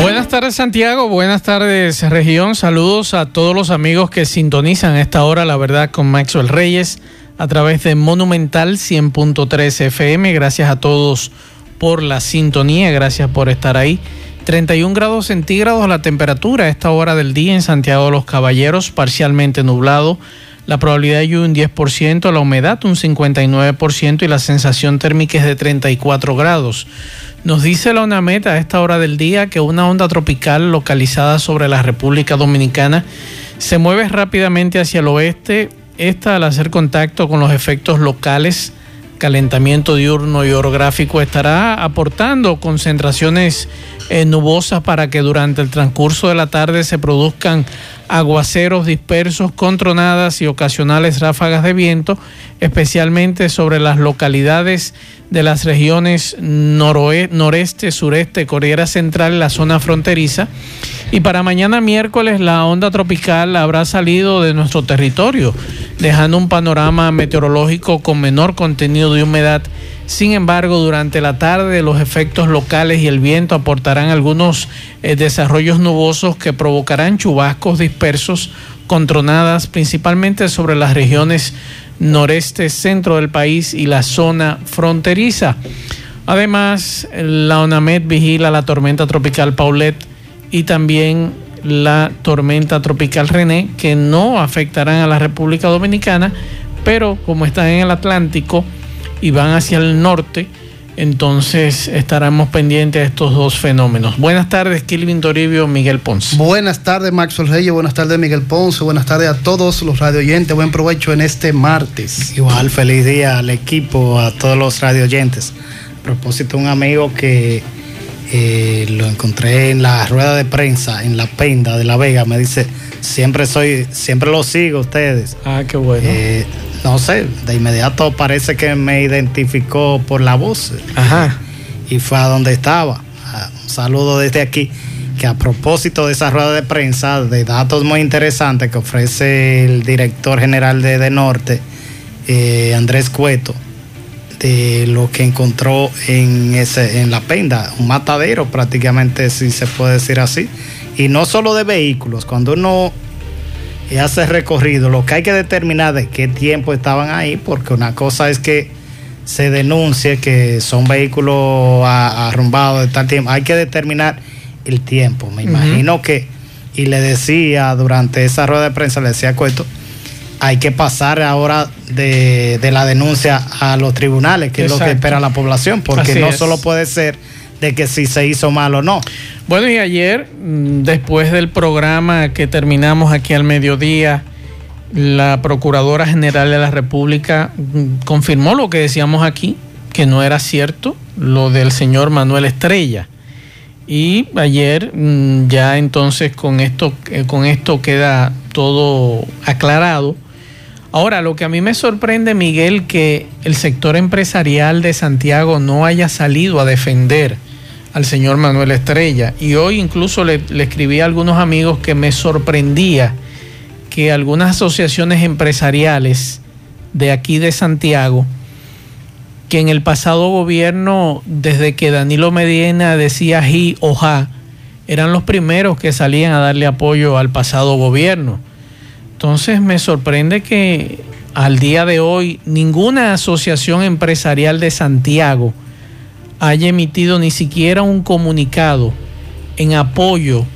Buenas tardes Santiago, buenas tardes región, saludos a todos los amigos que sintonizan a esta hora, la verdad, con Maxwell Reyes a través de Monumental 100.3 FM. Gracias a todos por la sintonía, gracias por estar ahí. 31 grados centígrados la temperatura a esta hora del día en Santiago de los Caballeros, parcialmente nublado. La probabilidad de lluvia un 10%, la humedad un 59% y la sensación térmica es de 34 grados. Nos dice la UNAMET a esta hora del día que una onda tropical localizada sobre la República Dominicana se mueve rápidamente hacia el oeste. Esta al hacer contacto con los efectos locales, calentamiento diurno y orográfico, estará aportando concentraciones eh, nubosas para que durante el transcurso de la tarde se produzcan aguaceros dispersos con tronadas y ocasionales ráfagas de viento, especialmente sobre las localidades de las regiones noreste, sureste, Cordillera Central, la zona fronteriza. Y para mañana miércoles la onda tropical habrá salido de nuestro territorio, dejando un panorama meteorológico con menor contenido de humedad. Sin embargo, durante la tarde los efectos locales y el viento aportarán algunos eh, desarrollos nubosos que provocarán chubascos dispersos con tronadas principalmente sobre las regiones noreste, centro del país y la zona fronteriza. Además, la ONAMED vigila la tormenta tropical Paulette y también la tormenta tropical René, que no afectarán a la República Dominicana, pero como están en el Atlántico y van hacia el norte, entonces estaremos pendientes de estos dos fenómenos. Buenas tardes, Kilvin Toribio, Miguel Ponce. Buenas tardes, Maxwell Reyes. Buenas tardes, Miguel Ponce. Buenas tardes a todos los radio oyentes. Buen provecho en este martes. Igual, feliz día al equipo, a todos los radio oyentes. A propósito, un amigo que eh, lo encontré en la rueda de prensa, en la Penda de La Vega, me dice, siempre soy, siempre lo sigo ustedes. Ah, qué bueno. Eh, no sé, de inmediato parece que me identificó por la voz. Ajá. Y fue a donde estaba. Ah, un saludo desde aquí. Que a propósito de esa rueda de prensa, de datos muy interesantes que ofrece el director general de, de Norte, eh, Andrés Cueto, de lo que encontró en, ese, en la penda, un matadero prácticamente, si se puede decir así. Y no solo de vehículos, cuando uno hace recorrido, lo que hay que determinar de qué tiempo estaban ahí, porque una cosa es que se denuncie que son vehículos arrumbados de tal tiempo, hay que determinar el tiempo. Me imagino que, y le decía durante esa rueda de prensa, le decía Cueto, hay que pasar ahora de, la denuncia a los tribunales, que es lo que espera la población, porque no solo puede ser de que si se hizo mal o no. Bueno, y ayer, mm, después del programa que terminamos aquí al mediodía, la Procuradora General de la República mm, confirmó lo que decíamos aquí, que no era cierto lo del señor Manuel Estrella. Y ayer mm, ya entonces con esto, eh, con esto queda todo aclarado. Ahora, lo que a mí me sorprende, Miguel, que el sector empresarial de Santiago no haya salido a defender al señor Manuel Estrella. Y hoy incluso le, escribí a algunos amigos que me sorprendía que algunas asociaciones empresariales de aquí de Santiago, que en el pasado gobierno, desde que Danilo Medina decía ji o ja, eran los primeros que salían a darle apoyo al pasado gobierno. Entonces me sorprende que al día de hoy ninguna asociación empresarial de Santiago haya emitido ni siquiera un comunicado en apoyo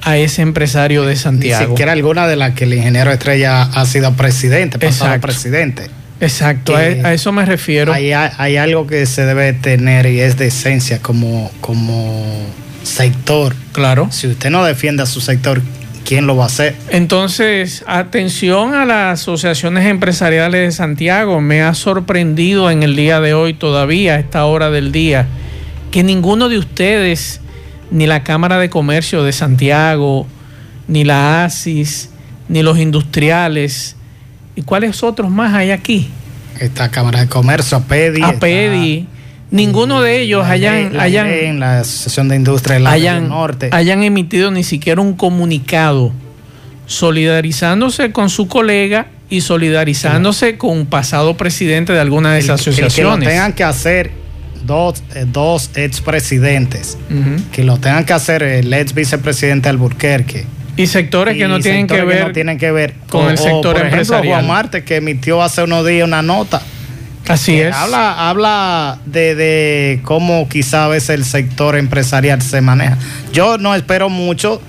a ese empresario de Santiago. Ni siquiera alguna de las que el ingeniero Estrella ha sido presidente, pasado presidente. Exacto, a, eso me refiero. Hay, hay, algo que se debe tener y es de esencia como, como sector. Claro. Si usted no defiende a su sector, ¿quién lo va a hacer? Entonces, atención a las asociaciones empresariales de Santiago. Me ha sorprendido en el día de hoy todavía, a esta hora del día, que ninguno de ustedes, ni la Cámara de Comercio de Santiago, ni la ASIS, ni los industriales, ¿y cuáles otros más hay aquí? Esta Cámara de Comercio, APEDI. APEDI. Ninguno de ellos hayan, hayan, en la Asociación de Industria del hayan, Norte. hayan emitido ni siquiera un comunicado solidarizándose con su colega y solidarizándose con un pasado presidente de alguna de esas asociaciones. que lo tengan que hacer dos, eh, dos expresidentes, que lo tengan que hacer el ex vicepresidente Alburquerque. Y sectores que no tienen que, ver, tienen que ver con, el sector por ejemplo, Juan Marte, que emitió hace unos días una nota. Así es. Habla, habla de, de cómo quizá a veces el sector empresarial se maneja. Yo no espero mucho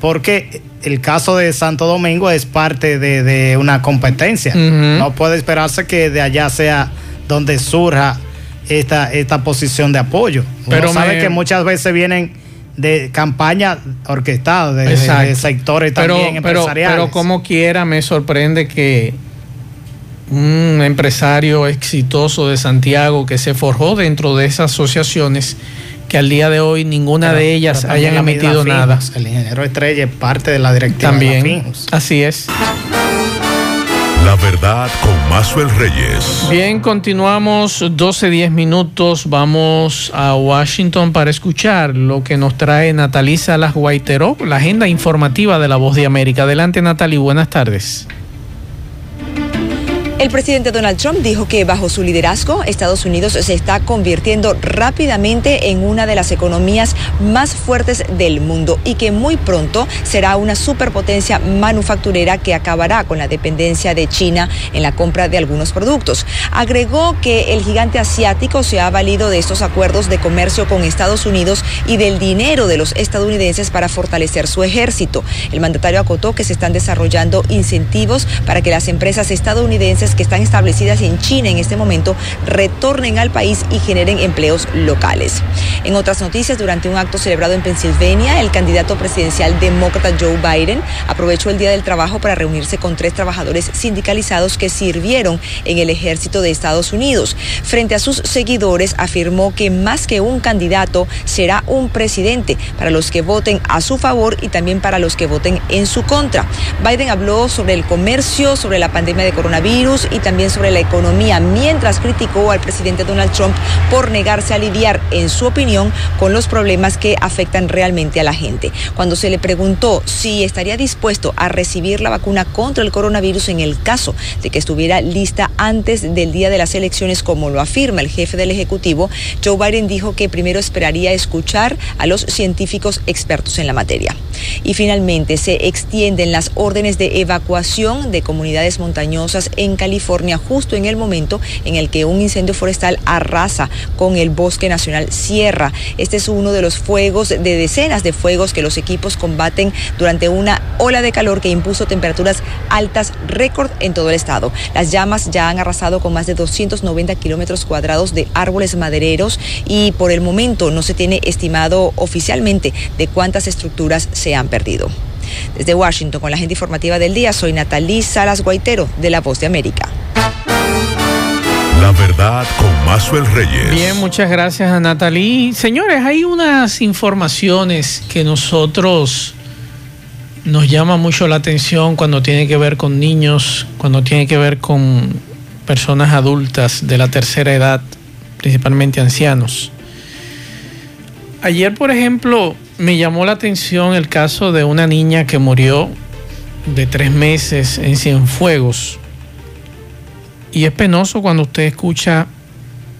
porque el caso de Santo Domingo es parte de, una competencia. No puede esperarse que de allá sea donde surja esta, esta posición de apoyo. Pero sabe que muchas veces vienen de campañas orquestadas de, sectores también empresariales. Pero, como quiera, me sorprende que un empresario exitoso de Santiago que se forjó dentro de esas asociaciones que al día de hoy ninguna de ellas hayan emitido nada. El ingeniero Estrella es parte de la directiva También, así es. La verdad con Mazuel Reyes. Bien, continuamos 12-10 minutos. Vamos a Washington para escuchar lo que nos trae Natalisa Las Guaiteró, la agenda informativa de la Voz de América. Adelante, Natalie, buenas tardes. El presidente Donald Trump dijo que bajo su liderazgo Estados Unidos se está convirtiendo rápidamente en una de las economías más fuertes del mundo y que muy pronto será una superpotencia manufacturera que acabará con la dependencia de China en la compra de algunos productos. Agregó que el gigante asiático se ha valido de estos acuerdos de comercio con Estados Unidos y del dinero de los estadounidenses para fortalecer su ejército. El mandatario acotó que se están desarrollando incentivos para que las empresas estadounidenses que están establecidas en China en este momento retornen al país y generen empleos locales. En otras noticias, durante un acto celebrado en Pensilvania, el candidato presidencial demócrata Joe Biden aprovechó el Día del Trabajo para reunirse con tres trabajadores sindicalizados que sirvieron en el ejército de Estados Unidos. Frente a sus seguidores, afirmó que más que un candidato, será un presidente para los que voten a su favor y también para los que voten en su contra. Biden habló sobre el comercio, sobre la pandemia de coronavirus, y también sobre la economía, mientras criticó al presidente Donald Trump por negarse a lidiar, en su opinión, con los problemas que afectan realmente a la gente. Cuando se le preguntó si estaría dispuesto a recibir la vacuna contra el coronavirus en el caso de que estuviera lista antes del día de las elecciones, como lo afirma el jefe del Ejecutivo, Joe Biden dijo que primero esperaría escuchar a los científicos expertos en la materia. Y finalmente se extienden las órdenes de evacuación de comunidades montañosas en California justo en el momento en el que un incendio forestal arrasa con el bosque nacional Sierra. Este es uno de los fuegos, de decenas de fuegos que los equipos combaten durante una ola de calor que impuso temperaturas altas récord en todo el estado. Las llamas ya han arrasado con más de 290 kilómetros cuadrados de árboles madereros y por el momento no se tiene estimado oficialmente de cuántas estructuras se han perdido. Desde Washington, con la gente informativa del día, soy Natalí Salas Guaitero, de La Voz de América. La verdad con Mazuel Reyes. Bien, muchas gracias a Natalí. Señores, hay unas informaciones que nosotros nos llama mucho la atención cuando tiene que ver con niños, cuando tiene que ver con personas adultas de la tercera edad, principalmente ancianos. Ayer, por ejemplo, me llamó la atención el caso de una niña que murió de tres meses en Cienfuegos. Y es penoso cuando usted escucha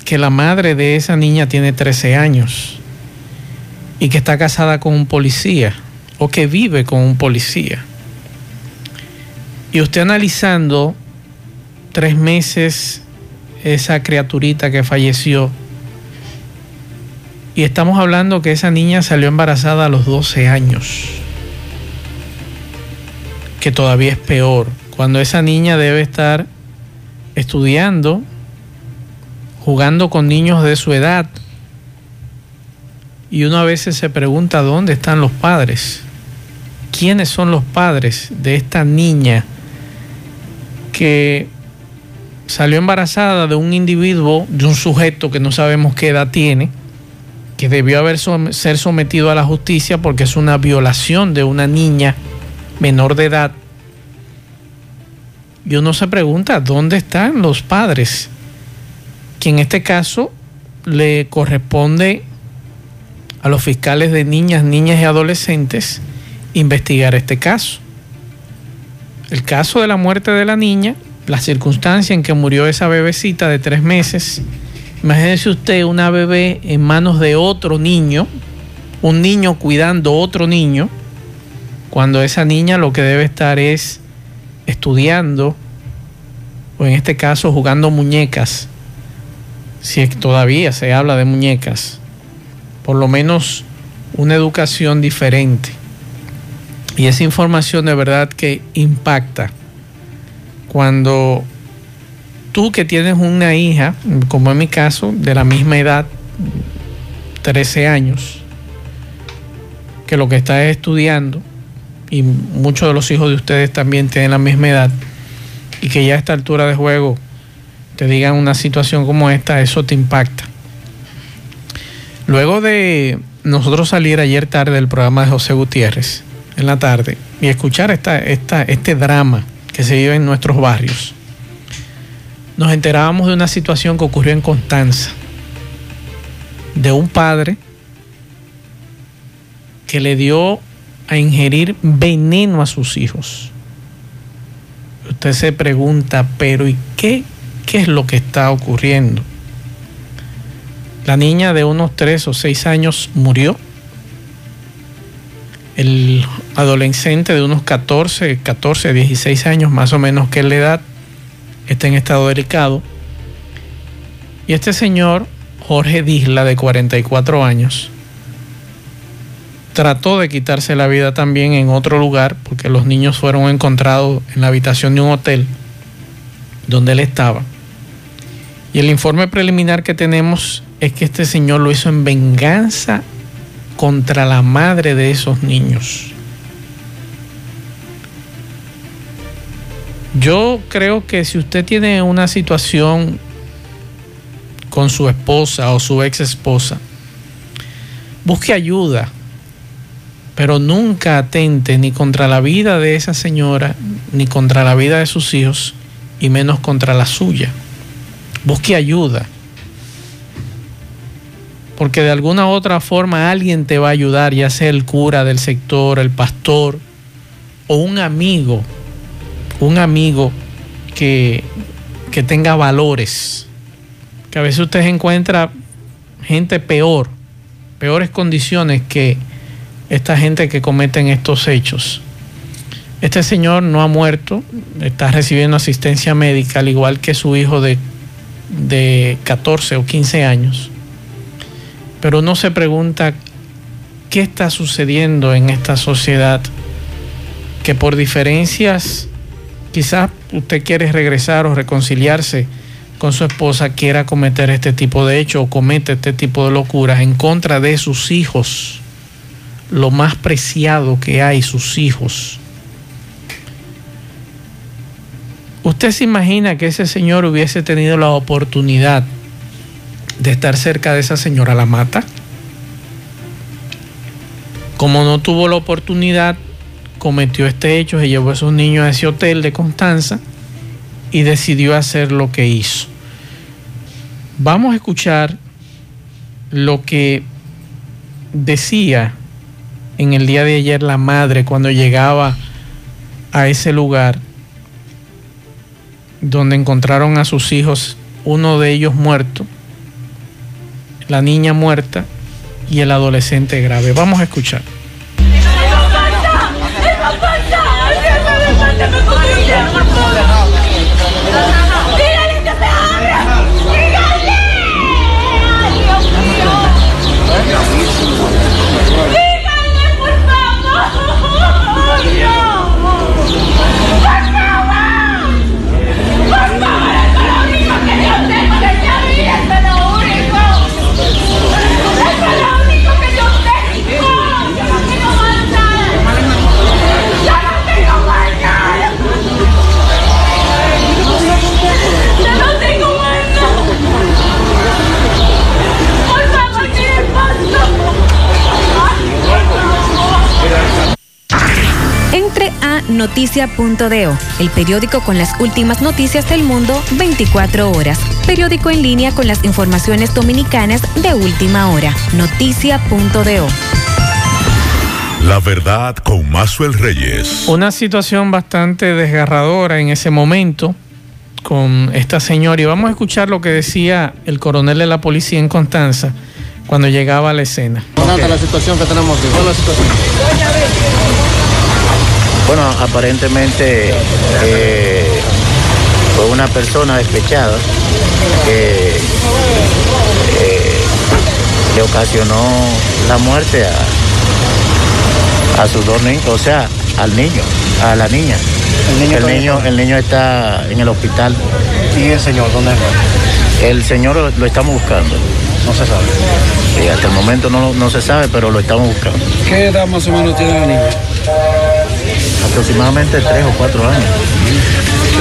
que la madre de esa niña tiene 13 años y que está casada con un policía o que vive con un policía. Y usted analizando tres meses esa criaturita que falleció, y estamos hablando que esa niña salió embarazada a los 12 años, que todavía es peor, cuando esa niña debe estar estudiando, jugando con niños de su edad, y uno a veces se pregunta dónde están los padres, quiénes son los padres de esta niña que salió embarazada de un individuo, de un sujeto que no sabemos qué edad tiene, que debió haber ser sometido a la justicia porque es una violación de una niña menor de edad. Y uno se pregunta, ¿dónde están los padres? Que en este caso le corresponde a los fiscales de niñas, niñas y adolescentes investigar este caso. El caso de la muerte de la niña, la circunstancia en que murió esa bebecita de tres meses, Imagínese usted una bebé en manos de otro niño, un niño cuidando otro niño, cuando esa niña lo que debe estar es estudiando, o en este caso jugando muñecas, si todavía se habla de muñecas, por lo menos una educación diferente. Y esa información de verdad que impacta cuando tú que tienes una hija, como en mi caso, de la misma edad, 13 años, que lo que está estudiando, y muchos de los hijos de ustedes también tienen la misma edad, y que ya a esta altura de juego te digan una situación como esta, eso te impacta. Luego de nosotros salir ayer tarde del programa de José Gutiérrez, en la tarde, y escuchar esta, esta, este drama que se vive en nuestros barrios, nos enterábamos de una situación que ocurrió en Constanza, de un padre que le dio a ingerir veneno a sus hijos. Usted se pregunta, pero ¿y qué, qué es lo que está ocurriendo? La niña de unos 3 o 6 años murió. El adolescente de unos 14, 14, 16 años más o menos que la edad está en estado delicado. Y este señor, Jorge Disla, de 44 años, trató de quitarse la vida también en otro lugar, porque los niños fueron encontrados en la habitación de un hotel donde él estaba. Y el informe preliminar que tenemos es que este señor lo hizo en venganza contra la madre de esos niños. Yo creo que si usted tiene una situación con su esposa o su ex esposa, busque ayuda, pero nunca atente ni contra la vida de esa señora, ni contra la vida de sus hijos, y menos contra la suya. Busque ayuda, porque de alguna u otra forma alguien te va a ayudar, ya sea el cura del sector, el pastor o un amigo un amigo que, que tenga valores, que a veces usted encuentra gente peor, peores condiciones que esta gente que cometen estos hechos. Este señor no ha muerto, está recibiendo asistencia médica, al igual que su hijo de, de 14 o 15 años. Pero uno se pregunta qué está sucediendo en esta sociedad que por diferencias quizás usted quiere regresar o reconciliarse con su esposa, quiera cometer este tipo de hecho o comete este tipo de locuras en contra de sus hijos, lo más preciado que hay, sus hijos. ¿Usted se imagina que ese señor hubiese tenido la oportunidad de estar cerca de esa señora la mata? Como no tuvo la oportunidad cometió este hecho, se llevó a esos niños a ese hotel de Constanza y decidió hacer lo que hizo. Vamos a escuchar lo que decía en el día de ayer la madre cuando llegaba a ese lugar donde encontraron a sus hijos, uno de ellos muerto, la niña muerta y el adolescente grave. Vamos a escuchar. difficult to noticia.do, el periódico con las últimas noticias del mundo 24 horas. Periódico en línea con las informaciones dominicanas de última hora. Noticia.do. La verdad con Mazuel Reyes. Una situación bastante desgarradora en ese momento con esta señora y vamos a escuchar lo que decía el coronel de la policía en Constanza cuando llegaba a la escena. Okay. la situación que tenemos aquí. ¿Cuál es la situación? Bueno, aparentemente eh, fue una persona despechada que eh, le ocasionó la muerte a, a sus dos niños, o sea, al niño, a la niña. El niño, el niño, el niño está en el hospital. ¿Y el señor dónde está? El señor lo, lo estamos buscando. No se sabe. Sí, hasta el momento no, no, se sabe, pero lo estamos buscando. ¿Qué edad más o menos tiene la niña? Aproximadamente tres o cuatro años.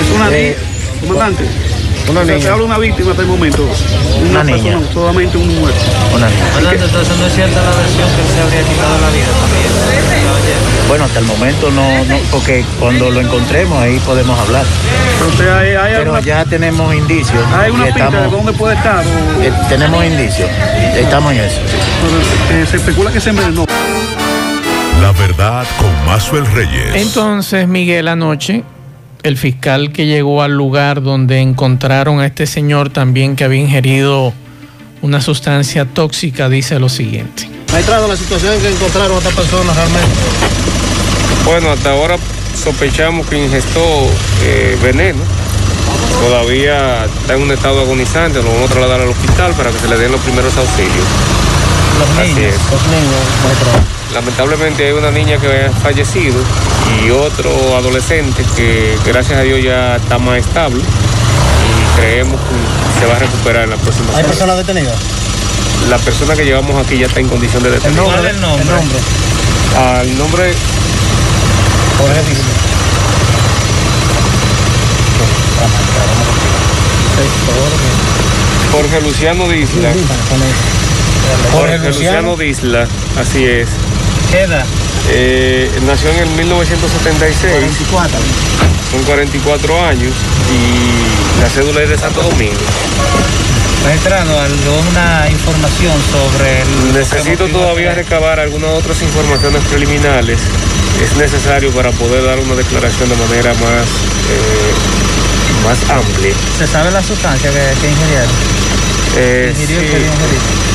¿Es una eh, comandante? Una o sea, niña. se habla una víctima hasta el momento. Una, una niña. Persona, solamente un muerto. Una niña. Hablando, entonces no es cierta la versión que él se habría quitado la vida también. Bueno, hasta el momento no, no, porque cuando lo encontremos ahí podemos hablar. Pero, hay, hay Pero alguna, ya tenemos indicios. hay una pista estamos- de dónde puede estar. O, eh, tenemos indicios. Estamos en eso. eh, se especula que se envenenó. La verdad con Mazuel Reyes. Entonces, Miguel, anoche, el fiscal que llegó al lugar donde encontraron a este señor también que había ingerido una sustancia tóxica, dice lo siguiente. Maestrado, la situación que encontraron a esta persona realmente. Bueno, hasta ahora sospechamos que ingestó eh, veneno. Todavía está en un estado agonizante, lo vamos a trasladar al hospital para que se le den los primeros auxilios. Los Así niños. es. Los niños. Lamentablemente hay una niña que ha fallecido y otro adolescente que gracias a Dios ya está más estable y creemos que se va a recuperar en la próxima ¿Hay semana. personas detenidas? La persona que llevamos aquí ya está en condición de detención. ¿Cuál es el nombre? El nombre. Al nombre Jorge Díaz. Jorge Luciano Disla. Jorge Luciano Disla, así es. ¿Qué edad? Eh, nació en el 1976, 24. son 44 años y la cédula es de Santo Domingo. Maestrado, alguna información sobre el... Necesito todavía recabar algunas otras informaciones preliminares. Es necesario para poder dar una declaración de manera más, eh, más amplia. ¿Se sabe la sustancia que, que ingirieron? Eh, Ingirió, sí. que.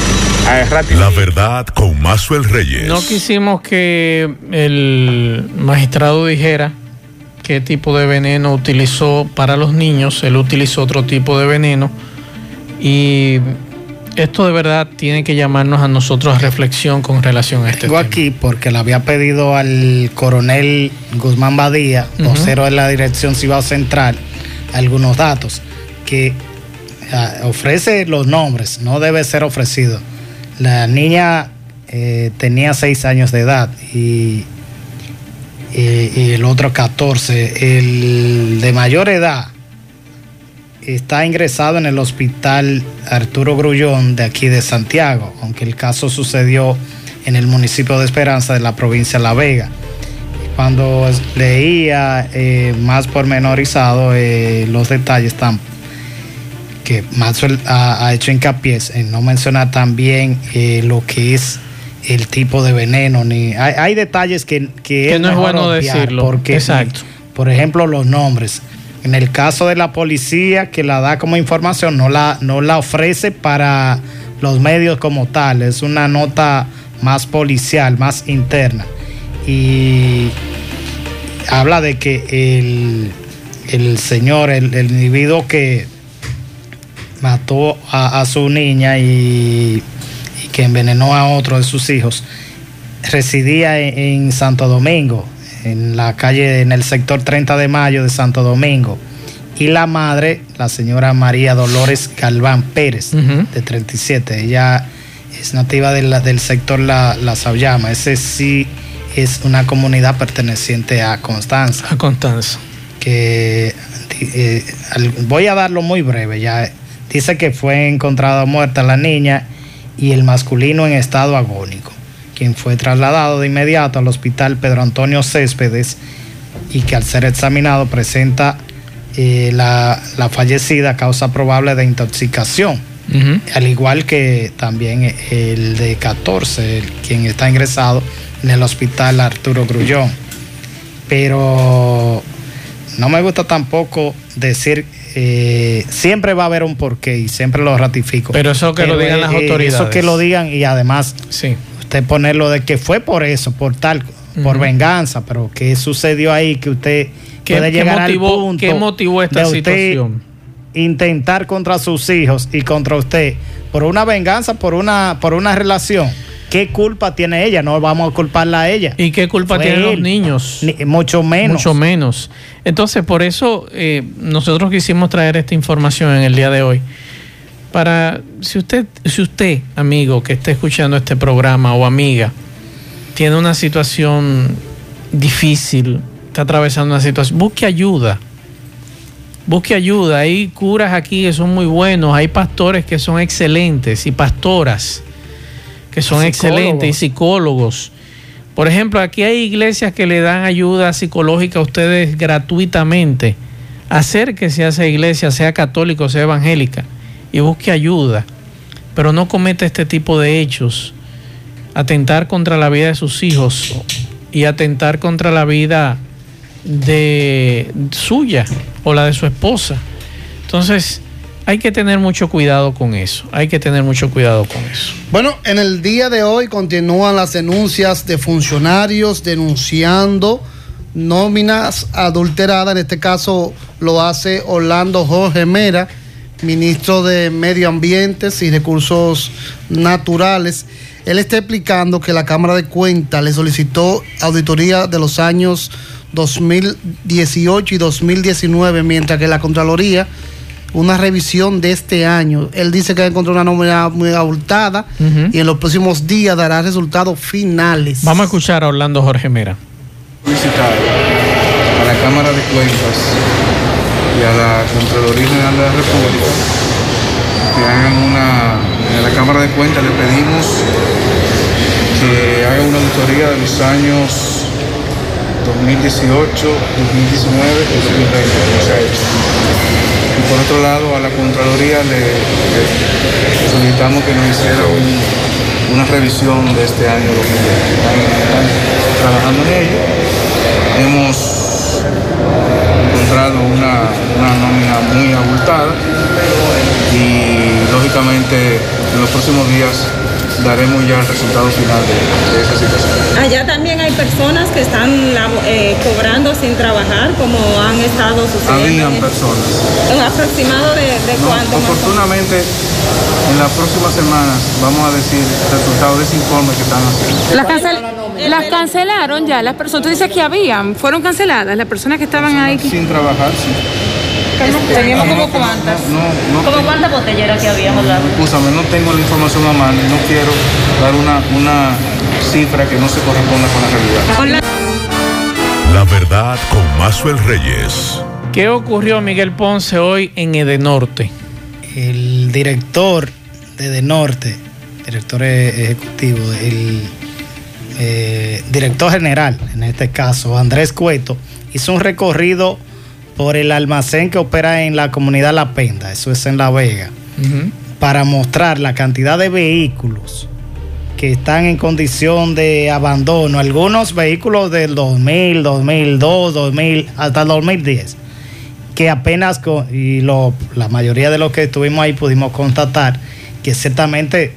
La verdad con Mazuel Reyes. No quisimos que el magistrado dijera qué tipo de veneno utilizó para los niños. Él utilizó otro tipo de veneno. Y esto de verdad tiene que llamarnos a nosotros a reflexión con relación a este Tengo tema. aquí porque le había pedido al coronel Guzmán Badía, vocero de la Dirección Cibao Central, algunos datos que ah, ofrece los nombres, no debe ser ofrecido. La niña eh, tenía seis años de edad y, el otro 14. El de mayor edad está ingresado en el hospital Arturo Grullón de aquí de Santiago, aunque el caso sucedió en el municipio de Esperanza de la provincia de La Vega. Cuando leía eh, más pormenorizado eh, los detalles tan que Maxwell ha, ha hecho hincapié en no mencionar también eh, lo que es el tipo de veneno ni hay, hay detalles que, que, Que no es bueno decirlo. porque Exacto. por ejemplo los nombres en el caso de la policía que la da como información no la no la ofrece para los medios como tal es una nota más policial más interna y habla de que el, el señor el, el individuo que mató a, a su niña y, y que envenenó a otro de sus hijos, residía en, en Santo Domingo, en la calle, en el sector 30 de mayo de Santo Domingo. Y la madre, la señora María Dolores Galván Pérez, Ujú. de 37. Ella es nativa de la- del sector La, la Sauyama. Ese sí es una comunidad perteneciente a Constanza A Constanza. que eh, voy a darlo muy breve ya dice que fue encontrada muerta la niña y el masculino en estado agónico quien fue trasladado de inmediato al hospital Pedro Antonio Céspedes y que al ser examinado presenta eh, la, la fallecida causa probable de intoxicación. Al igual que también el de 14, el, quien está ingresado en el hospital Arturo Grullón. Pero no me gusta tampoco decir, eh, siempre va a haber un porqué y siempre lo ratifico. Pero eso que lo digan las autoridades. Eso que lo digan y además sí. usted ponerlo de que fue por eso, por tal, por venganza, pero ¿qué sucedió ahí que usted puede llegar al punto ¿Qué motivó esta situación? intentar contra sus hijos y contra usted por una venganza, por una, por una relación. ¿Qué culpa tiene ella? No vamos a culparla a ella. ¿Y qué culpa tienen los niños? mucho menos. Mucho menos. Entonces, por eso eh, nosotros quisimos traer esta información en el día de hoy. Para, si usted, si usted, amigo, que esté escuchando este programa o amiga, tiene una situación difícil, está atravesando una situación, busque ayuda busque ayuda. Hay curas aquí que son muy buenos, hay pastores que son excelentes y pastoras que son excelentes y psicólogos. Por ejemplo, aquí hay iglesias que le dan ayuda psicológica a ustedes gratuitamente. Acérquese a esa iglesia, sea católico, sea evangélica, y busque ayuda. Pero no cometa este tipo de hechos. Atentar contra la vida de sus hijos y atentar contra la vida de suya o la de su esposa. Entonces, hay que tener mucho cuidado con eso. Hay que tener mucho cuidado con eso. Bueno, en el día de hoy continúan las denuncias de funcionarios denunciando nóminas adulteradas. En este caso lo hace Orlando Jorge Mera, ministro de Medio Ambiente y Recursos Naturales. Él está explicando que la Cámara de Cuentas le solicitó auditoría de los años 2018 y 2019, mientras que la Contraloría una revisión de este año. Él dice que encontró una nómina muy abultada y en los próximos días dará resultados finales. Vamos a escuchar a Orlando Jorge Mera. Visitar a la Cámara de Cuentas y a la Contraloría General de la República que hagan una. En la Cámara de Cuentas le pedimos que haga una auditoría de los años 2018, 2019 y 2020. Y por otro lado, a la Contraloría le, solicitamos que nos hiciera una revisión de este año 2020. Están, trabajando en ello. Hemos encontrado una nómina muy abultada y lógicamente en los próximos días daremos ya el resultado final de, esa situación. Allá también hay personas que están eh, cobrando sin trabajar, como han estado sucediendo. Habían personas. ¿Un aproximado de, de cuánto? Afortunadamente, en las próximas semanas vamos a decir el resultado de ese informe que están haciendo. Las, las cancelaron ya, las personas, tú dices que habían, fueron canceladas, las personas que estaban ahí. Sin trabajar, sí. Teníamos como cuántas. No, ¿Como cuántas botelleras que habíamos dado? Escúchame, no tengo la información a mano y no quiero dar una, una cifra que no se corresponda con la realidad. La verdad con Mazuel Reyes. ¿Qué ocurrió, Miguel Ponce, hoy en Edenorte? El director de Edenorte, director ejecutivo, el eh, director general, en este caso, Andrés Cueto, hizo un recorrido por el almacén que opera en la comunidad La Penda, eso es en La Vega, para mostrar la cantidad de vehículos que están en condición de abandono, algunos vehículos del 2000, 2002, 2000, hasta el 2010, que apenas, y la mayoría de los que estuvimos ahí pudimos constatar que ciertamente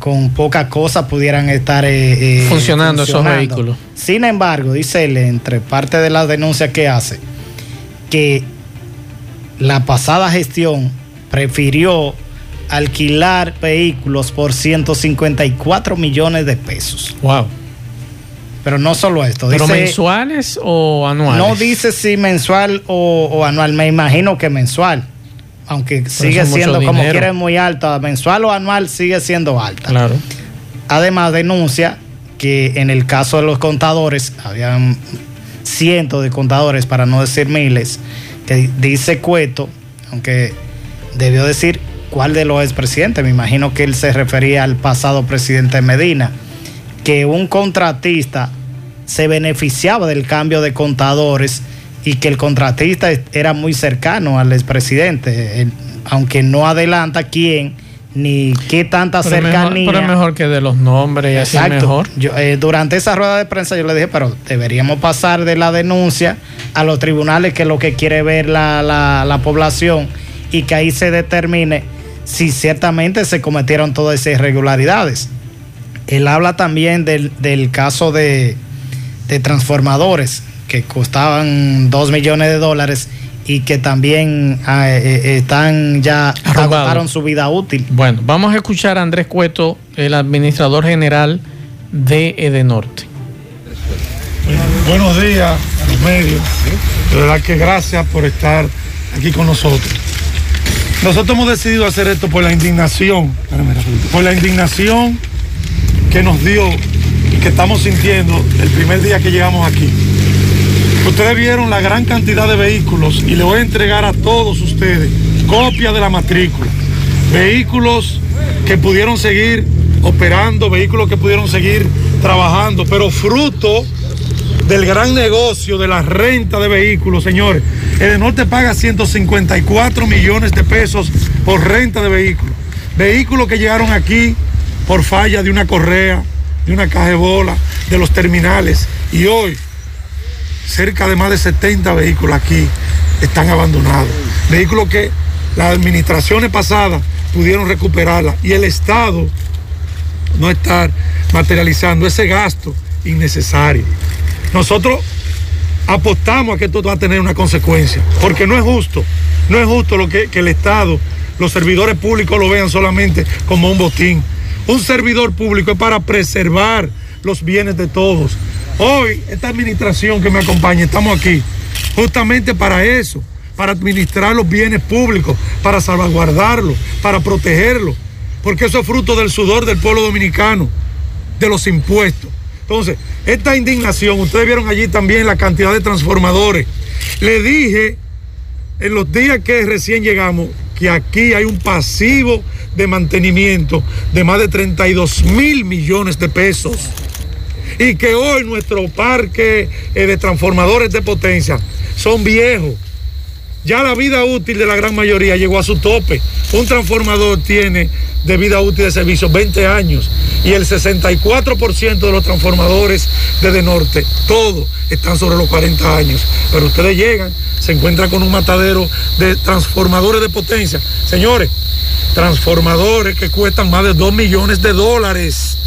con poca cosa pudieran estar eh, eh, funcionando, esos vehículos. Sin embargo, dice él, entre parte de las denuncias que hace, que la pasada gestión prefirió alquilar vehículos por 154 millones de pesos. Wow. Pero no solo esto. ¿Pero mensuales o anuales? No dice si mensual o, anual, me imagino que mensual. Aunque sigue siendo, como quieren, muy alta. Mensual o anual sigue siendo alta. Claro. Además, denuncia que en el caso de los contadores, habían cientos de contadores, para no decir miles, que dice Cueto, aunque debió decir cuál de los expresidentes, me imagino que él se refería al pasado presidente Medina, que un contratista se beneficiaba del cambio de contadores y que el contratista era muy cercano al expresidente, aunque no adelanta quién ni qué tanta Pero es mejor- cercanía. pero es mejor que de los nombres y así Exacto. mejor. Yo, eh, durante esa rueda de prensa yo le dije, pero deberíamos pasar de la denuncia a los tribunales, que es lo que quiere ver la, la- la población, y que ahí se determine si ciertamente se cometieron todas esas irregularidades. Él habla también del, del caso de, de transformadores que costaban 2 millones de dólares y que también ah, eh, eh, están ya Arrumbados. agotaron su vida útil. Bueno, vamos a escuchar a Andrés Cueto, el administrador general de Edenorte. Buenos días a los medios. De verdad que gracias por estar aquí con nosotros. Nosotros hemos decidido hacer esto por la indignación, por la indignación que nos dio y que estamos sintiendo el primer día que llegamos aquí. Ustedes vieron la gran cantidad de vehículos y le voy a entregar a todos ustedes copia de la matrícula. Vehículos que pudieron seguir operando, vehículos que pudieron seguir trabajando, pero fruto del gran negocio de la renta de vehículos, señores. Edenorte paga 154 millones de pesos por renta de vehículos. Vehículos que llegaron aquí por falla de una correa, de una caja de bola, de los terminales. Y hoy, cerca de más de 70 vehículos aquí están abandonados. Vehículos que las administraciones pasadas pudieron recuperarla y el Estado no estar materializando ese gasto innecesario. Nosotros apostamos a que esto va a tener una consecuencia, porque no es justo, no es justo lo que, que el Estado, los servidores públicos lo vean solamente como un botín. Un servidor público es para preservar los bienes de todos. Hoy, esta administración que me acompaña, estamos aquí justamente para eso, para administrar los bienes públicos, para salvaguardarlos, para protegerlos, porque eso es fruto del sudor del pueblo dominicano, de los impuestos. Entonces, esta indignación, ustedes vieron allí también la cantidad de transformadores. Le dije en los días que recién llegamos que aquí hay un pasivo de mantenimiento de más de 32 mil millones de pesos. Y que hoy nuestro parque eh, de transformadores de potencia son viejos. Ya la vida útil de la gran mayoría llegó a su tope. Un transformador tiene de vida útil de servicio 20 años y el 64% de los transformadores de De Norte, todos están sobre los 40 años. Pero ustedes llegan, se encuentran con un matadero de transformadores de potencia. Señores, transformadores que cuestan más de 2 millones de dólares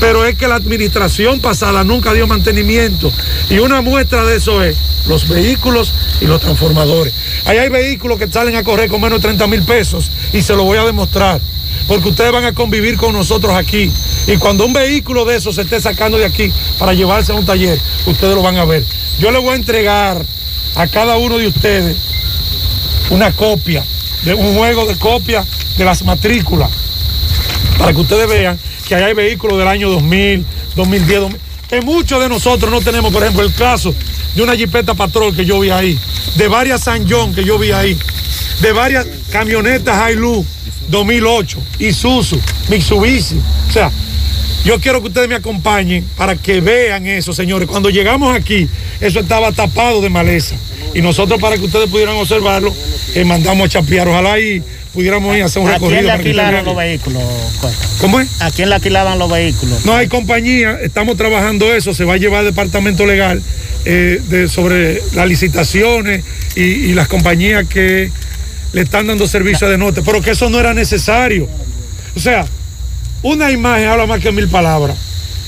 pero es que la administración pasada nunca dio mantenimiento. Y una muestra de eso es los vehículos y los transformadores. Ahí hay vehículos que salen a correr con menos de 30 mil pesos y se lo voy a demostrar. Porque ustedes van a convivir con nosotros aquí. Y cuando un vehículo de esos se esté sacando de aquí para llevarse a un taller, ustedes lo van a ver. Yo le voy a entregar a cada uno de ustedes una copia, de un juego de copia de las matrículas, para que ustedes vean que hay vehículos del año 2000, 2010, 2000, que muchos de nosotros no tenemos, por ejemplo, el caso de una Jeepeta Patrol que yo vi ahí, de varias San John que yo vi ahí, de varias camionetas Hilux 2008, Isuzu, Mitsubishi, o sea, yo quiero que ustedes me acompañen para que vean eso, señores. Cuando llegamos aquí, eso estaba tapado de maleza. Y nosotros, para que ustedes pudieran observarlo, eh, mandamos a chapear. Ojalá y pudiéramos ir a hacer un ¿A quién recorrido. le alquilaron los vehículos? Cuesta? ¿Cómo es? ¿A quién le alquilaban los vehículos? No hay compañía, estamos trabajando eso, se va a llevar al departamento legal eh, de- sobre las licitaciones y, y las compañías que le están dando servicio de norte, pero que eso no era necesario. O sea, una imagen habla más que mil palabras.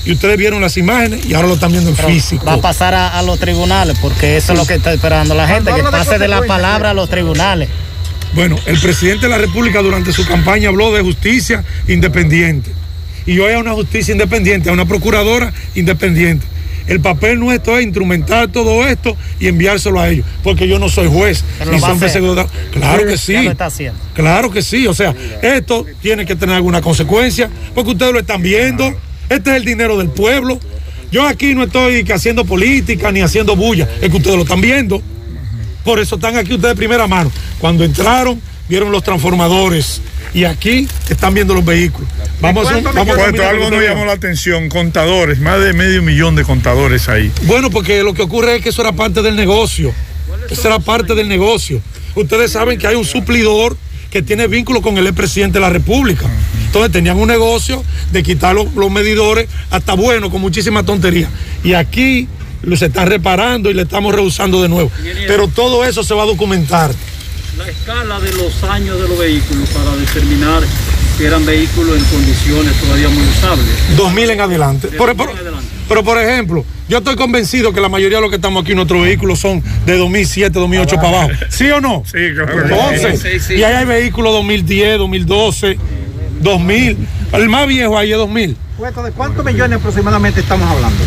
Y ustedes vieron las imágenes y ahora lo están viendo en Pero físico. Va a pasar a, a los tribunales, porque eso es lo que está esperando la gente, que pase de la palabra a los tribunales. Bueno, el presidente de la República durante su campaña habló de justicia independiente. Y hoy hay una justicia independiente, hay una procuradora independiente. El papel nuestro es instrumentar todo esto y enviárselo a ellos, porque yo no soy juez. Ni perseguidor. Claro que sí. Está. Claro que sí, o sea, esto tiene que tener alguna consecuencia, porque ustedes lo están viendo, este es el dinero del pueblo. Yo aquí no estoy que haciendo política ni haciendo bulla, es que ustedes lo están viendo. Por eso están aquí ustedes de primera mano. Cuando entraron, vieron los transformadores Y aquí están viendo los vehículos. Vamos a, un- vamos a algo nos llamó la atención, contadores, más de medio millón de contadores ahí. Bueno, porque lo que ocurre es que eso era parte del negocio. Eso era parte del negocio. Ustedes saben que hay un suplidor que tiene vínculo con el expresidente de la República. Entonces tenían un negocio de quitar los, los medidores hasta bueno, con muchísima tontería. Y aquí lo se está reparando y le estamos rehusando de nuevo. Pero todo eso se va a documentar. La escala de los años de los vehículos para determinar que eran vehículos en condiciones todavía muy usables. 2000 en adelante. Por- por- pero por ejemplo, yo estoy convencido que la mayoría de los que estamos aquí, nuestros vehículos son de 2007, 2008 para abajo. ¿Sí o no? Sí, claro. Entonces, Sí, sí. y ahí hay vehículos 2010, 2012, 2000. El más viejo ahí es 2000. Puesto, ¿De cuántos millones aproximadamente estamos hablando?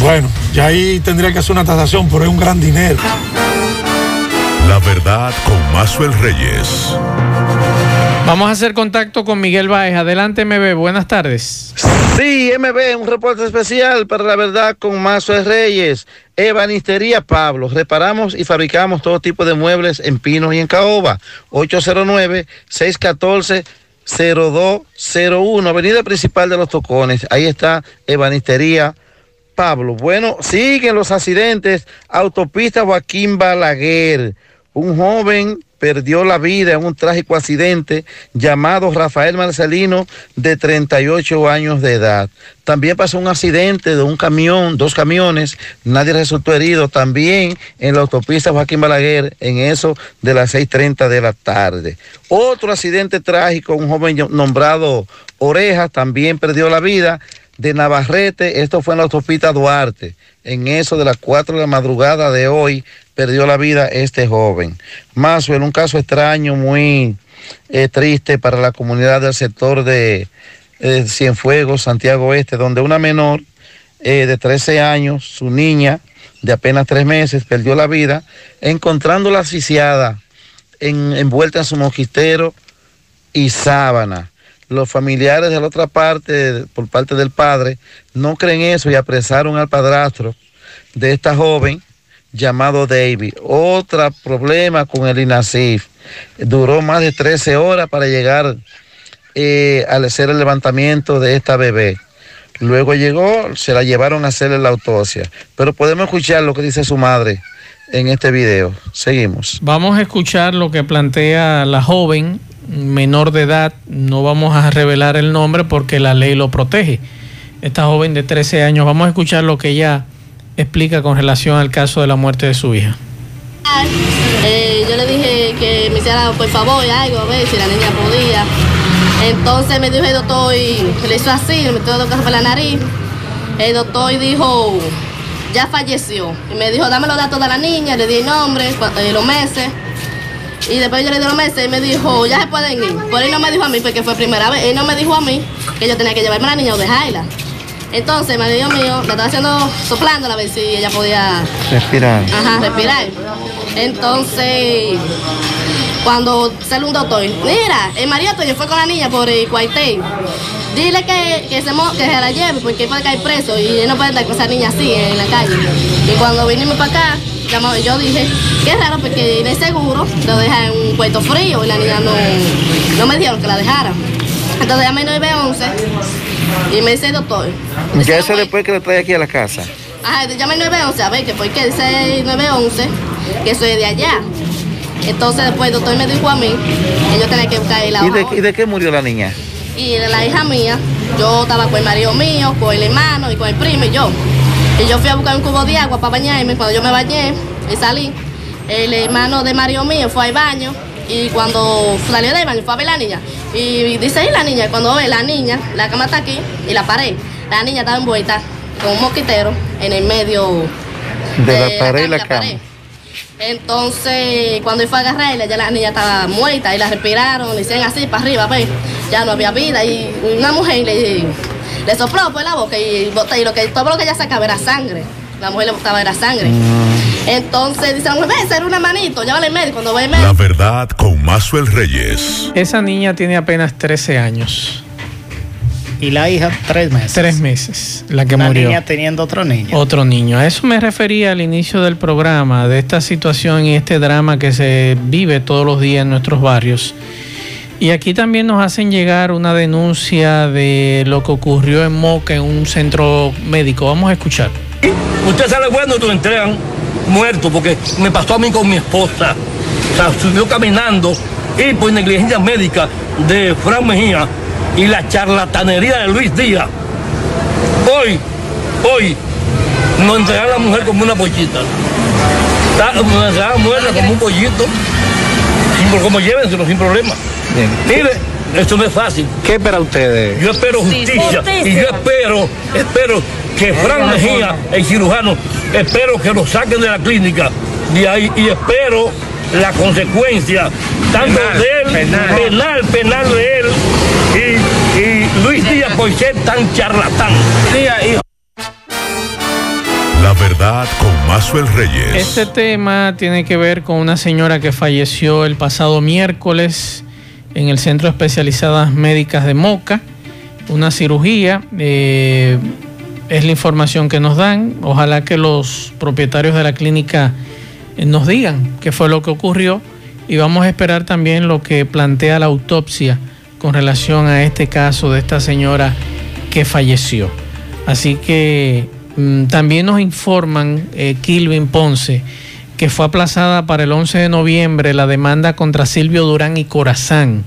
Bueno, ya ahí tendría que hacer una tasación, pero es un gran dinero. La verdad con Mazuel Reyes. Vamos a hacer contacto con Miguel Baez. Adelante, MB. Buenas tardes. Sí, MB, un reporte especial para la verdad con Mazo Reyes. Ebanistería Pablo. Reparamos y fabricamos todo tipo de muebles en Pinos y en Caoba. 809-614-0201. Avenida principal de los Tocones. Ahí está Ebanistería Pablo. Bueno, siguen los accidentes. Autopista Joaquín Balaguer. Un joven perdió la vida en un trágico accidente llamado Rafael Marcelino de 38 años de edad. También pasó un accidente de un camión, dos camiones, nadie resultó herido también en la autopista Joaquín Balaguer en eso de las 6.30 de la tarde. Otro accidente trágico, un joven nombrado Orejas también perdió la vida de Navarrete, esto fue en la autopista Duarte. En eso de las 4 de la madrugada de hoy perdió la vida este joven. Más en un caso extraño, muy eh, triste para la comunidad del sector de eh, Cienfuegos, Santiago Oeste, donde una menor eh, de 13 años, su niña de apenas tres meses, perdió la vida, encontrándola asfixiada, en- envuelta en su mosquitero y sábana. Los familiares de la otra parte, por parte del padre, no creen eso y apresaron al padrastro de esta joven llamado David. Otro problema con el INASIF. Duró más de 13 horas para llegar eh, al hacer el levantamiento de esta bebé. Luego llegó, se la llevaron a hacerle la autopsia. Pero podemos escuchar lo que dice su madre en este video. Seguimos. Vamos a escuchar lo que plantea la joven menor de edad. No vamos a revelar el nombre porque la ley lo protege. Esta joven de 13 años, vamos a escuchar lo que ella explica con relación al caso de la muerte de su hija. Eh, yo le dije que me hiciera por favor algo, a ver si la niña podía. Entonces me dijo el doctor, y le hizo así, le metió dos cosas por la nariz. El doctor dijo, ya falleció. Y me dijo, dame los datos de la niña, le di el nombre, eh, los meses. Y después yo le di los meses y me dijo, ya se pueden ir. Por él no me dijo a mí, porque fue primera vez. Él no me dijo a mí que yo tenía que llevarme a la niña o dejarla. Entonces, el marido mío la estaba haciendo, soplándola a ver si ella podía Respirar. Ajá, respirar. Entonces, cuando sale un doctor, mira, el marido tuyo fue con la niña por el cuartel. Dile que, que, se, mo- que se la lleve porque puede caer preso y él no puede estar con esa niña así en la calle. Y cuando vinimos para acá, llamamos- yo dije, qué raro porque el seguro lo deja en un puerto frío y la niña no, no me dijeron que la dejara. Entonces llamé 911 y me dice el doctor, Ya eso después que lo trae aquí a la casa. Ajá, llama el 911, a ver, que por qué dice el 911, que soy de allá. Entonces después el doctor me dijo a mí que yo tenía que buscar el ¿Y de, agua. y de qué murió la niña? Y la hija mía, yo estaba con el marido mío, con el hermano y con el primo y yo. Y yo fui a buscar un cubo de agua para bañarme. Cuando yo me bañé y salí, el hermano de marido mío fue al baño y cuando salió del baño fue a ver la niña. Y dice ahí la niña, cuando ve la niña, la cama está aquí y la pared. La niña estaba envuelta con un mosquitero en el medio De la pared y la la cama. pared. Entonces, cuando fue a agarrarla, ya la niña estaba muerta y la respiraron, le hicieron así para arriba, pues, ya no había vida. Y una mujer le, le sopló por la boca y, bota- y lo que, todo lo que ella sacaba era sangre. La mujer le botaba era sangre. Entonces dice la mujer, ve, era una manito, llévale al médico. Cuando ve el médico, La verdad con Mazuel Reyes. Esa niña tiene apenas 13 años. Y la hija, tres meses. Tres meses, la que Una murió. niña teniendo otro niño. Otro niño. A eso me refería al inicio del programa, de esta situación y este drama que se vive todos los días en nuestros barrios. Y aquí también nos hacen llegar una denuncia de lo que ocurrió en Moca en un centro médico. Vamos a escuchar. Usted sale bueno, lo entregan muerto, porque me pasó a mí con mi esposa. O sea, subió caminando y por negligencia médica de Fran Mejía y la charlatanería de Luis Díaz. Hoy, hoy, nos entregan a la mujer como una pollita. Nos entregan a muerta como un pollito. Como llévenselo sin problema. Mire, esto no es fácil. ¿Qué espera ustedes? Yo espero justicia justicia. y yo espero, espero que Fran Mejía, el cirujano, espero que lo saquen de la clínica de ahí y espero la consecuencia tanto Penal, de él, penal. penal, penal de él y, y Luis Díaz por ser tan charlatán. La verdad con Mazuel Reyes. Este tema tiene que ver con una señora que falleció el pasado miércoles en el Centro Especializadas Médicas de Moca. Una cirugía. eh, es la información que nos dan. Ojalá que los propietarios de la clínica eh, nos digan qué fue lo que ocurrió. Y vamos a esperar también lo que plantea la autopsia con relación a este caso de esta señora que falleció. Así que mm, también nos informan eh, Kilvin Ponce que fue aplazada para el 11 de noviembre la demanda contra Silvio Durán y Corazán.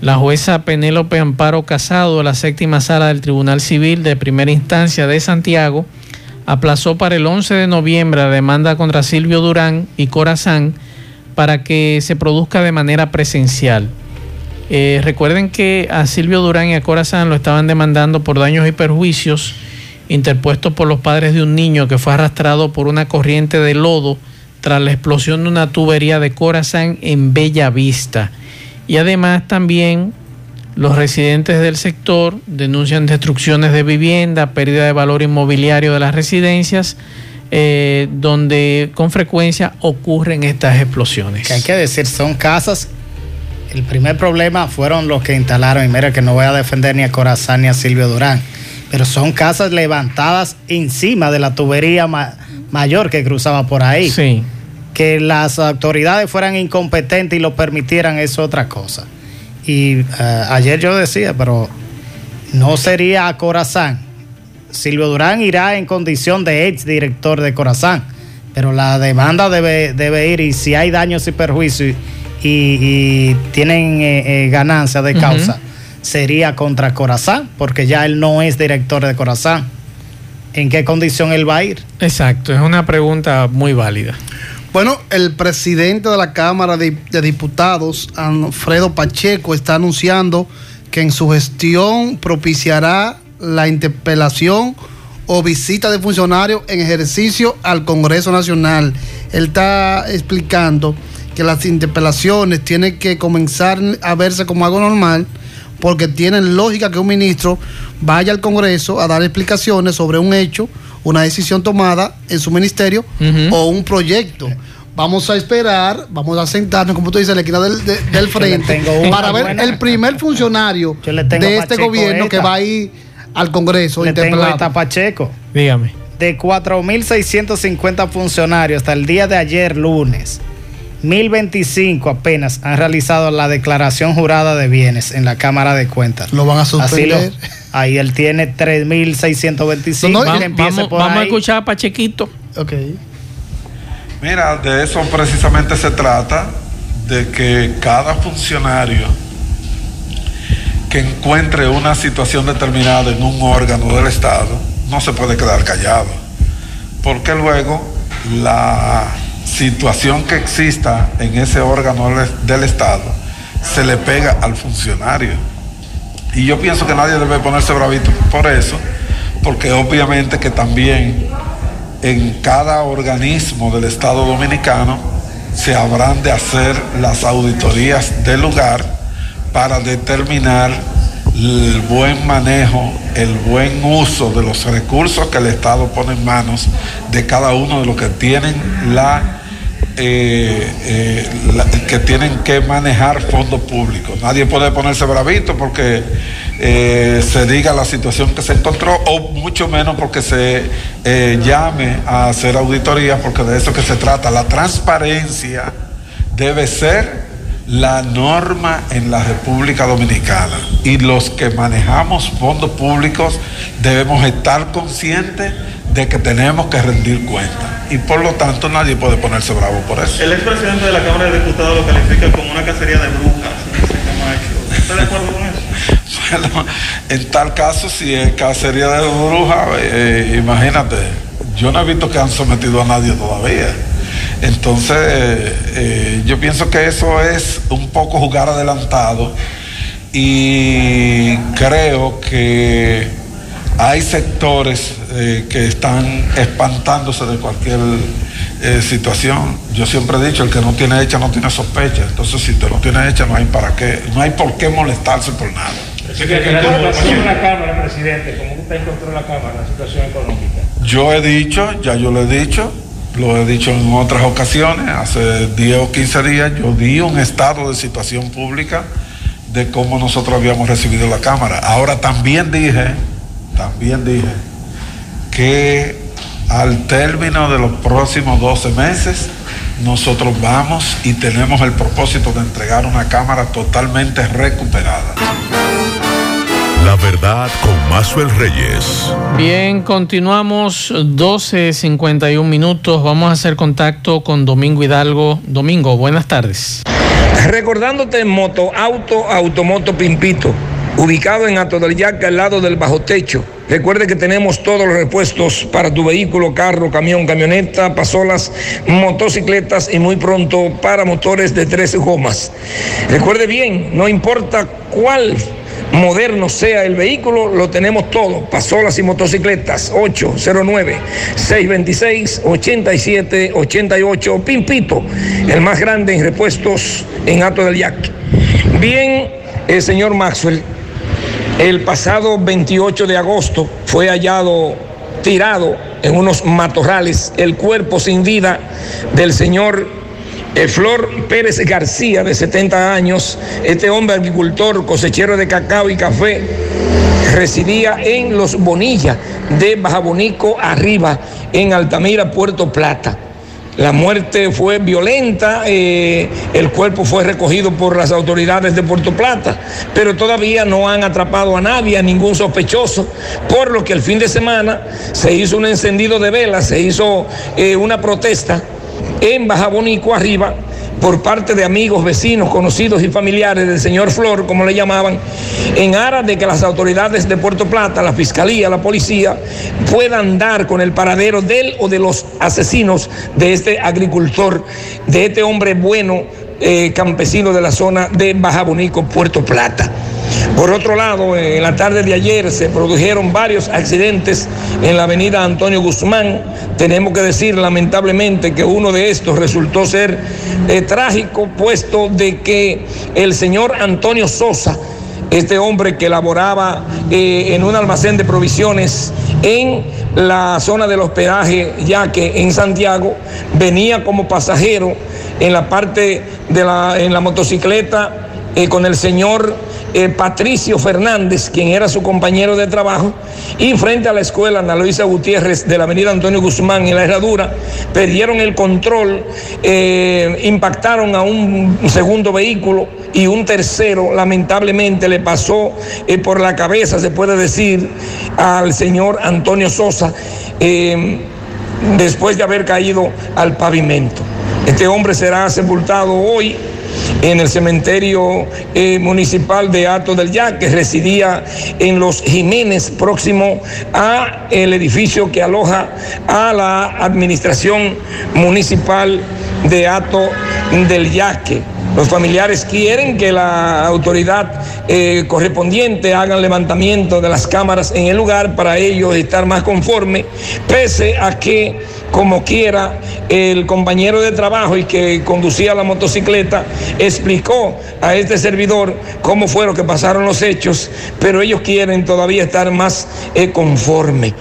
La jueza Penélope Amparo Casado de la séptima sala del Tribunal Civil de Primera Instancia de Santiago aplazó para el 11 de noviembre la demanda contra Silvio Durán y Corazán para que se produzca de manera presencial. Eh, recuerden que a Silvio Durán y a Corazán lo estaban demandando por daños y perjuicios interpuestos por los padres de un niño que fue arrastrado por una corriente de lodo tras la explosión de una tubería de Corazán en Bella Vista. Y además también los residentes del sector denuncian destrucciones de vivienda, pérdida de valor inmobiliario de las residencias, eh, donde con frecuencia ocurren estas explosiones. Que hay que decir, son casas. El primer problema fueron los que instalaron, y mira que no voy a defender ni a Corazán ni a Silvio Durán, pero son casas levantadas encima de la tubería ma- mayor que cruzaba por ahí. Sí. Que las autoridades fueran incompetentes y lo permitieran es otra cosa. Y eh, ayer yo decía, pero no sería a Corazán. Silvio Durán irá en condición de ex director de Corazán, pero la demanda debe, debe ir y si hay daños y perjuicios y, y tienen eh, eh, ganancia de causa, sería contra Corazán, porque ya él no es director de Corazán. ¿En qué condición él va a ir? Exacto, es una pregunta muy válida. Bueno, el presidente de la Cámara de, Diputados, Alfredo Pacheco, está anunciando que en su gestión propiciará la interpelación o visita de funcionarios en ejercicio al Congreso Nacional. Él está explicando que las interpelaciones tienen que comenzar a verse como algo normal porque tienen lógica que un ministro vaya al Congreso a dar explicaciones sobre un hecho, una decisión tomada en su ministerio o un proyecto. Vamos a esperar, vamos a sentarnos, como tú dices, en la esquina del, de- del frente, para ver buena. el primer funcionario de este gobierno que va a ir al Congreso. Le tengo esta Pacheco. Dígame. De 4.650 funcionarios hasta el día de ayer, lunes, 1.025 apenas han realizado la declaración jurada de bienes en la Cámara de Cuentas. Lo van a Así lo- suspender. ahí él tiene 3.625. No, no, vamos por vamos a escuchar a Pachequito. Ok. Mira, de eso precisamente se trata, de que cada funcionario que encuentre una situación determinada en un órgano del Estado no se puede quedar callado, porque luego la situación que exista en ese órgano del- Estado se le pega al funcionario. Y yo pienso que nadie debe ponerse bravito por eso, porque obviamente que también en cada organismo del Estado Dominicano se habrán de hacer las auditorías del lugar para determinar el buen manejo, el buen uso de los recursos que el Estado pone en manos de cada uno de los que tienen la, eh, eh, que tienen que manejar fondos públicos. Nadie puede ponerse bravito porque eh, se diga la situación que se encontró o mucho menos porque se llame a hacer auditoría porque de eso que se trata. La transparencia debe ser la norma en la República Dominicana y los que manejamos fondos públicos debemos estar conscientes de que tenemos que rendir cuenta y por lo tanto nadie puede ponerse bravo por eso. El expresidente de la Cámara de Diputados lo califica como una cacería de brujas. ¿Está de acuerdo con eso? Bueno, en tal caso, si es cacería de brujas, eh, imagínate, yo no he visto que han sometido a nadie todavía. Entonces, eh, yo pienso que eso es un poco jugar adelantado y creo que hay sectores eh, que están espantándose de cualquier eh, situación. Yo siempre he dicho, el que no tiene hecha no tiene sospecha. Entonces, si te lo tiene hecha, no hay para qué, no hay por qué molestarse por nada. la Cámara, presidente, ¿cómo usted encontró la Cámara la situación económica? Yo he dicho, ya yo lo he dicho, lo he dicho en otras ocasiones, hace 10 o 15 días, yo di un estado de situación pública de cómo nosotros habíamos recibido la Cámara. Ahora también dije, también dije, que al término de los próximos 12 meses, nosotros vamos y tenemos el propósito de entregar una Cámara totalmente recuperada. La verdad con Mazuel Reyes. Bien, continuamos 12.51 minutos. Vamos a hacer contacto con Domingo Hidalgo. Domingo, buenas tardes. Recordándote Moto Auto Automoto Pimpito, ubicado en Ato del Yaque al lado del bajo techo. Recuerde que tenemos todos los repuestos para tu vehículo, carro, camión, camioneta, pasolas, motocicletas y muy pronto para motores de tres gomas. Recuerde bien, no importa cuál moderno sea el vehículo, lo tenemos todo. Pasolas y motocicletas, 809-626-8788. Pimpito, el más grande en repuestos en Ato del Yaque. Bien, el señor Maxwell, el pasado 28 de agosto fue hallado tirado en unos matorrales el cuerpo sin vida del señor eh, Flor Pérez García, de 70 años, este hombre agricultor, cosechero de cacao y café, residía en Los Bonillas de Bajabonico arriba, en Altamira, Puerto Plata. La muerte fue violenta, eh, el cuerpo fue recogido por las autoridades de Puerto Plata, pero todavía no han atrapado a nadie, a ningún sospechoso, por lo que el fin de semana se hizo un encendido de velas, se hizo eh, una protesta en Bajabonico arriba por parte de amigos, vecinos, conocidos y familiares del señor Flor, como le llamaban, en aras de que las autoridades de Puerto Plata, la fiscalía, la policía, puedan dar con el paradero de él o de los asesinos de este agricultor, de este hombre bueno, eh, campesino de la zona de Bajabonico, Puerto Plata. Por otro lado, en la tarde de ayer se produjeron varios accidentes en la avenida Antonio Guzmán. Tenemos que decir lamentablemente que uno de estos resultó ser eh, trágico, puesto de que el señor Antonio Sosa, este hombre que laboraba eh, en un almacén de provisiones en la zona del hospedaje, ya que en Santiago venía como pasajero en la parte de la, en la motocicleta eh, con el señor eh, Patricio Fernández, quien era su compañero de trabajo, y frente a la escuela Ana Luisa Gutiérrez de la avenida Antonio Guzmán en la herradura, perdieron el control, eh, impactaron a un segundo vehículo y un tercero lamentablemente le pasó eh, por la cabeza, se puede decir, al señor Antonio Sosa después de haber caído al pavimento. Este hombre será sepultado hoy en el cementerio eh, municipal de Ato del Yaque, residía en Los Jiménez, próximo a el edificio que aloja a la administración municipal de Ato del Yaque. Los familiares quieren que la autoridad eh, correspondiente haga el levantamiento de las cámaras en el lugar para ellos estar más conforme, pese a que, como quiera, el compañero de trabajo y que conducía la motocicleta explicó a este servidor cómo fueron que pasaron los hechos, pero ellos quieren todavía estar más eh, conforme.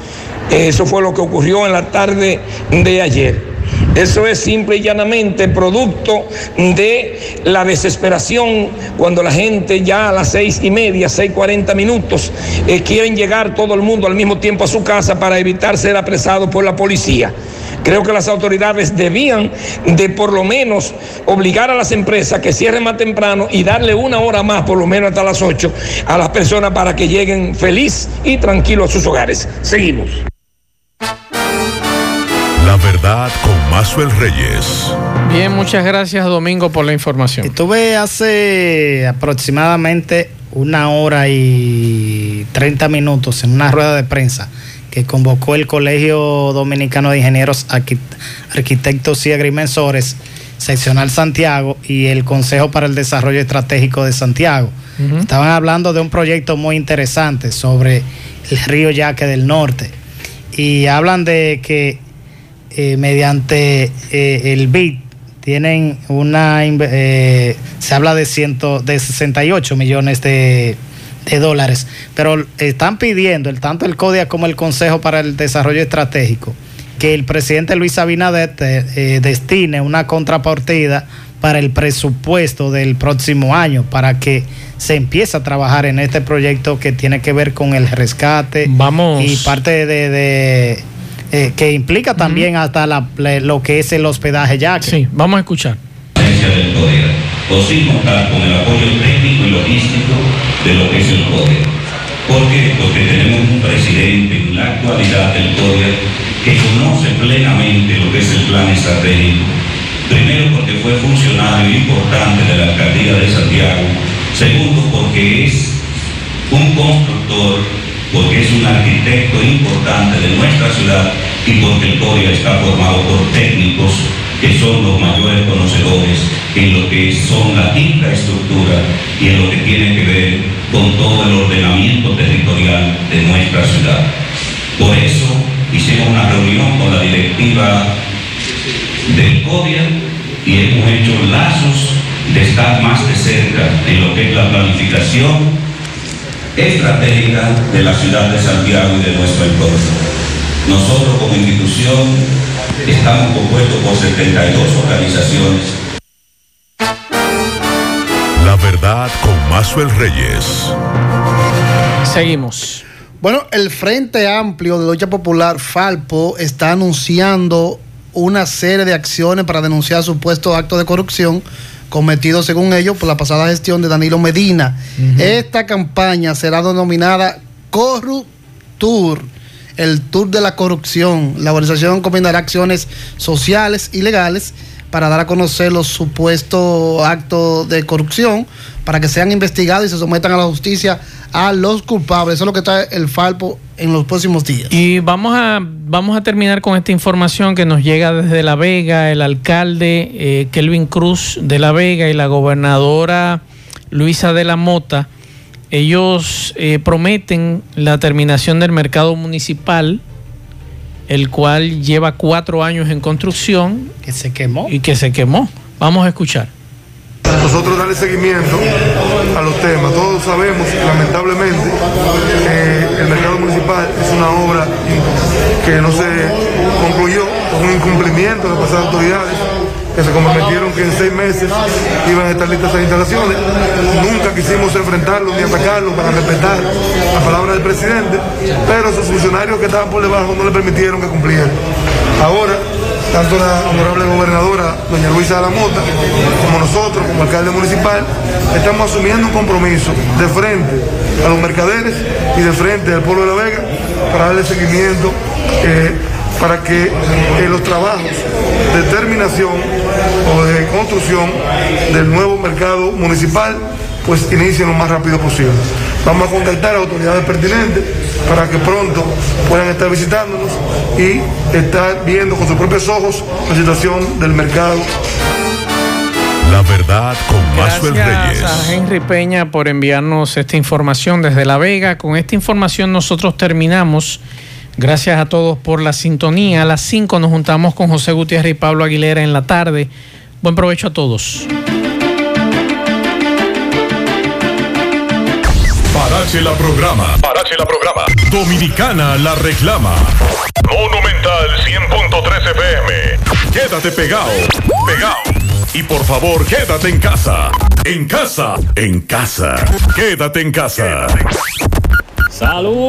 Eso fue lo que ocurrió en la tarde de ayer. Eso es simple y llanamente producto de la desesperación cuando la gente ya a las seis y media, seis cuarenta minutos, eh, quieren llegar todo el mundo al mismo tiempo a su casa para evitar ser apresado por la policía. Creo que las autoridades debían de por lo menos obligar a las empresas que cierren más temprano y darle una hora más, por lo menos hasta las 8, a las personas para que lleguen feliz y tranquilos a sus hogares. Seguimos. Verdad con Mazuel Reyes. Bien, muchas gracias Domingo por la información. Estuve hace aproximadamente una hora y 30 minutos en una rueda de prensa que convocó el Colegio Dominicano de Ingenieros, Arquitectos y Agrimensores, seccional Santiago y el Consejo para el Desarrollo Estratégico de Santiago. Estaban hablando de un proyecto muy interesante sobre el río Yaque del Norte y hablan de que eh, mediante eh, el BID tienen una eh, se habla de ciento, de 68 millones de, de, dólares, pero están pidiendo el tanto el CODIA como el Consejo para el Desarrollo Estratégico que el presidente Luis Abinader destine una contrapartida para el presupuesto del próximo año para que se empiece a trabajar en este proyecto que tiene que ver con el rescate Vamos. y parte de, de eh, que implica también hasta la, lo que es el hospedaje ya. Que... Sí, vamos a escuchar. del poder, o sin contar con el apoyo técnico y logístico de lo que es el poder. ¿Por qué? Porque tenemos un presidente en la actualidad del poder que conoce plenamente lo que es el plan estratégico. Primero porque fue funcionario importante de la alcaldía de Santiago. Segundo porque es un constructor porque es un arquitecto importante de nuestra ciudad y porque el CORIA está formado por técnicos que son los mayores conocedores en lo que son la infraestructura y en lo que tiene que ver con todo el ordenamiento territorial de nuestra ciudad. Por eso hicimos una reunión con la directiva del CODIA y hemos hecho lazos de estar más de cerca en lo que es la planificación estratégica de la ciudad de Santiago y de nuestro entorno. Nosotros como institución estamos compuestos por 72 organizaciones. La verdad con Mazuel Reyes. Seguimos. Bueno, el Frente Amplio de Lucha Popular, Falpo, está anunciando una serie de acciones para denunciar supuestos actos de corrupción cometido según ellos por la pasada gestión de Danilo Medina. Uh -huh. Esta campaña será denominada Corruptur, el Tour de la Corrupción. La organización combinará acciones sociales y legales para dar a conocer los supuestos actos de corrupción, para que sean investigados y se sometan a la justicia a los culpables. Eso es lo que trae el Falpo en los próximos días. Y vamos a, vamos a terminar con esta información que nos llega desde La Vega, el alcalde eh, Kelvin Cruz de La Vega y la gobernadora Luisa de la Mota. Ellos eh, prometen la terminación del mercado municipal, el cual lleva cuatro años en construcción. Que se quemó. Y que se quemó. Vamos a escuchar nosotros darle seguimiento a los temas. Todos sabemos, lamentablemente, que el mercado municipal es una obra que no se concluyó, con un incumplimiento de pasadas autoridades que se comprometieron que en seis meses iban a estar listas las instalaciones. Nunca quisimos enfrentarlo ni atacarlo para respetar la palabra del presidente, pero sus funcionarios que estaban por debajo no le permitieron que cumplieran. Ahora, tanto la honorable gobernadora, doña Luisa de la Mota, como nosotros, como alcalde municipal, estamos asumiendo un compromiso de frente a los mercaderes y de frente al pueblo de La Vega para darle seguimiento. Eh, para que eh, los trabajos de terminación o de construcción del nuevo mercado municipal pues inicien lo más rápido posible. Vamos a contactar a autoridades pertinentes para que pronto puedan estar visitándonos y estar viendo con sus propios ojos la situación del mercado. La verdad con Mazuel Reyes. Gracias a Henry Peña por enviarnos esta información desde La Vega. Con esta información nosotros terminamos. Gracias a todos por la sintonía. A las 5 nos juntamos con José Gutiérrez y Pablo Aguilera en la tarde. Buen provecho a todos. Parache la programa. Parache la programa. Dominicana la reclama. Monumental 100.13 FM. quédate pegado. Pegado. Y por favor, quédate en casa. En casa. En casa. Quédate en casa. Salud.